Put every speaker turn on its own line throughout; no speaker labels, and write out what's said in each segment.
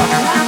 Bye.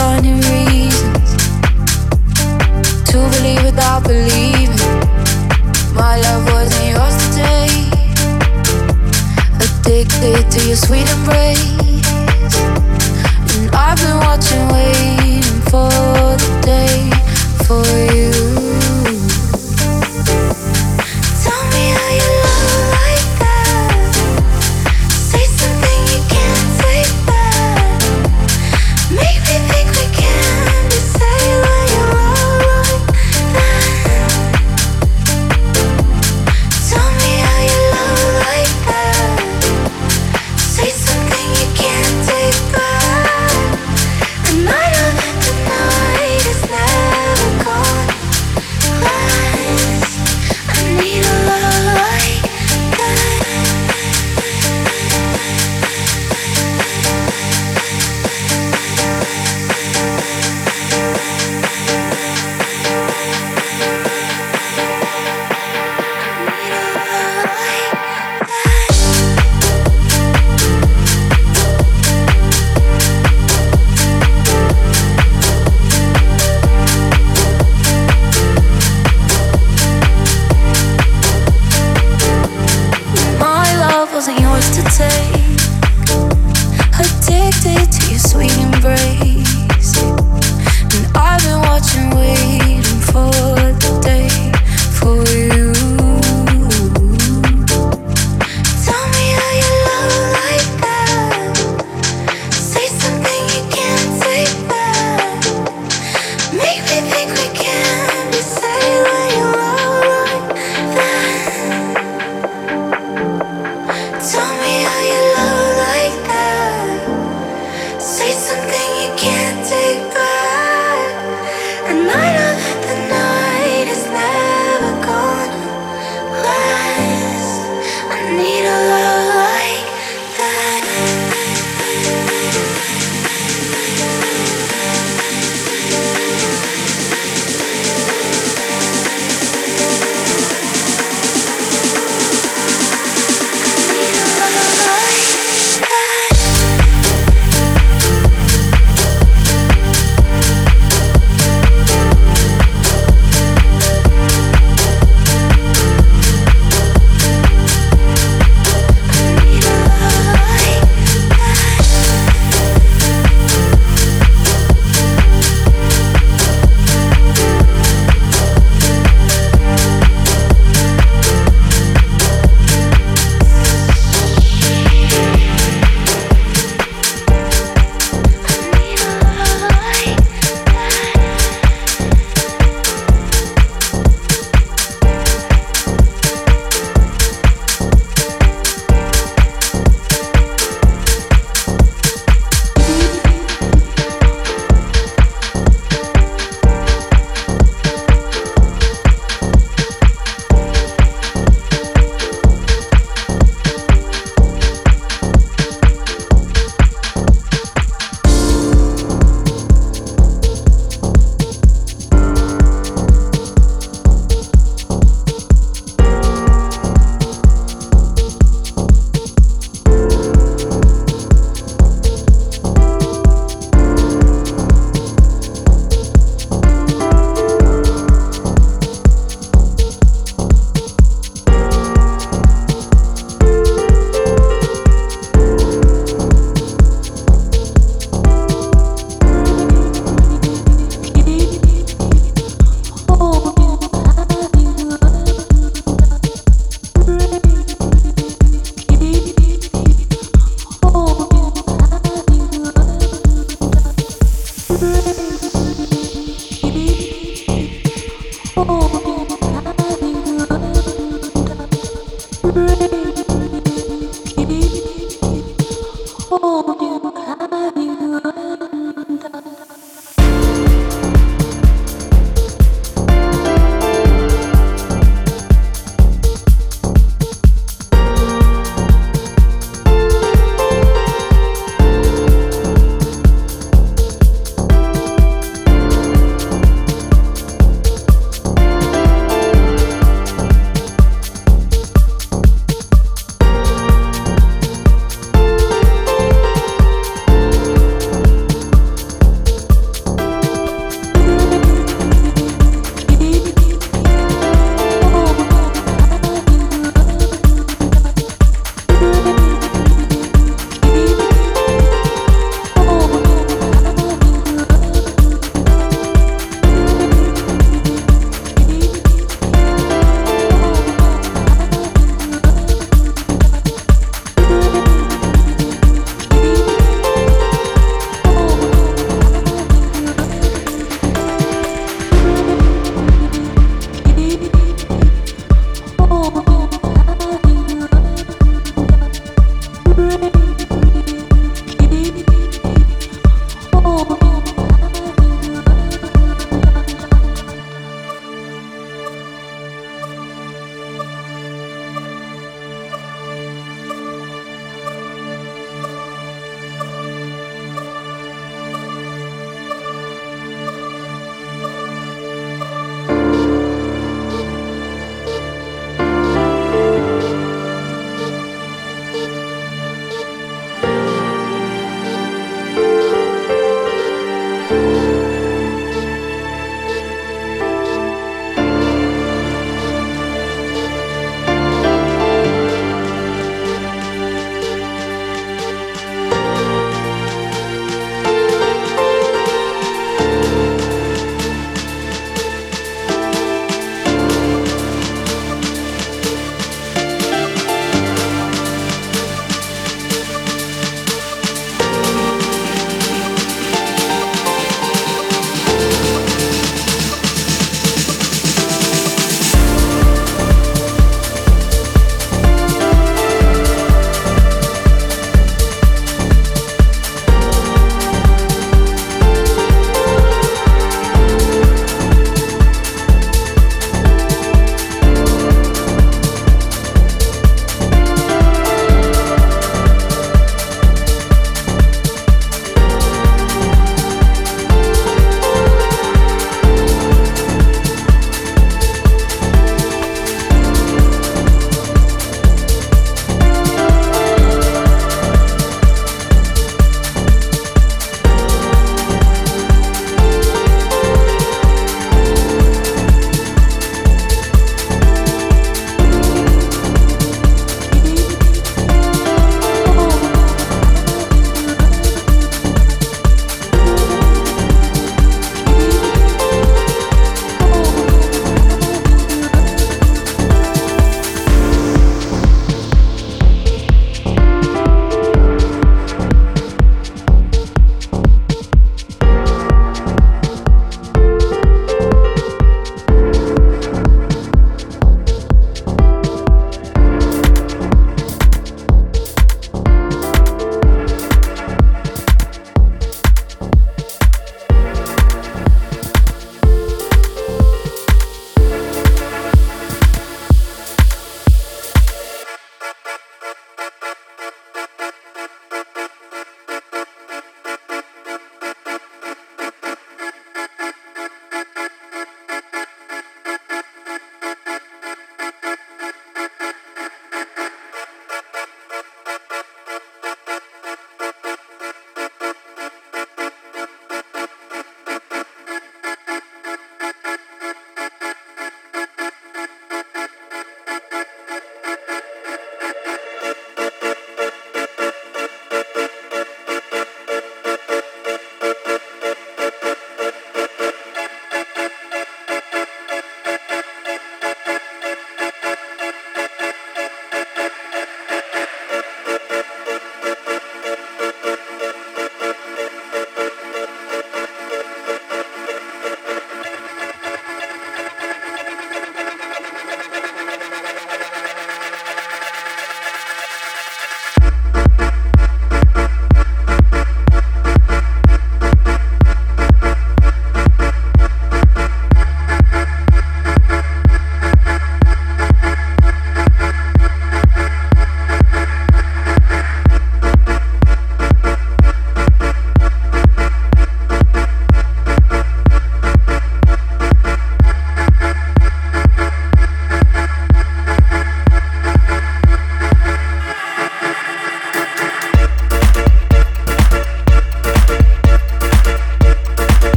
finding reasons to believe without believing. My love wasn't yours today. Addicted to your sweet embrace, and I've been watching, waiting for the day for you.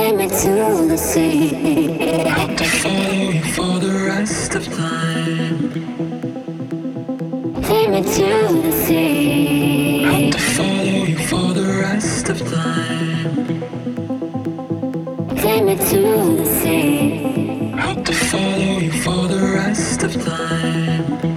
take me to the sea.
I'll be falling for the rest of time.
Take me to the sea.
I'll be falling for the rest of time.
Take me to the sea.
I'll be falling for the rest of time.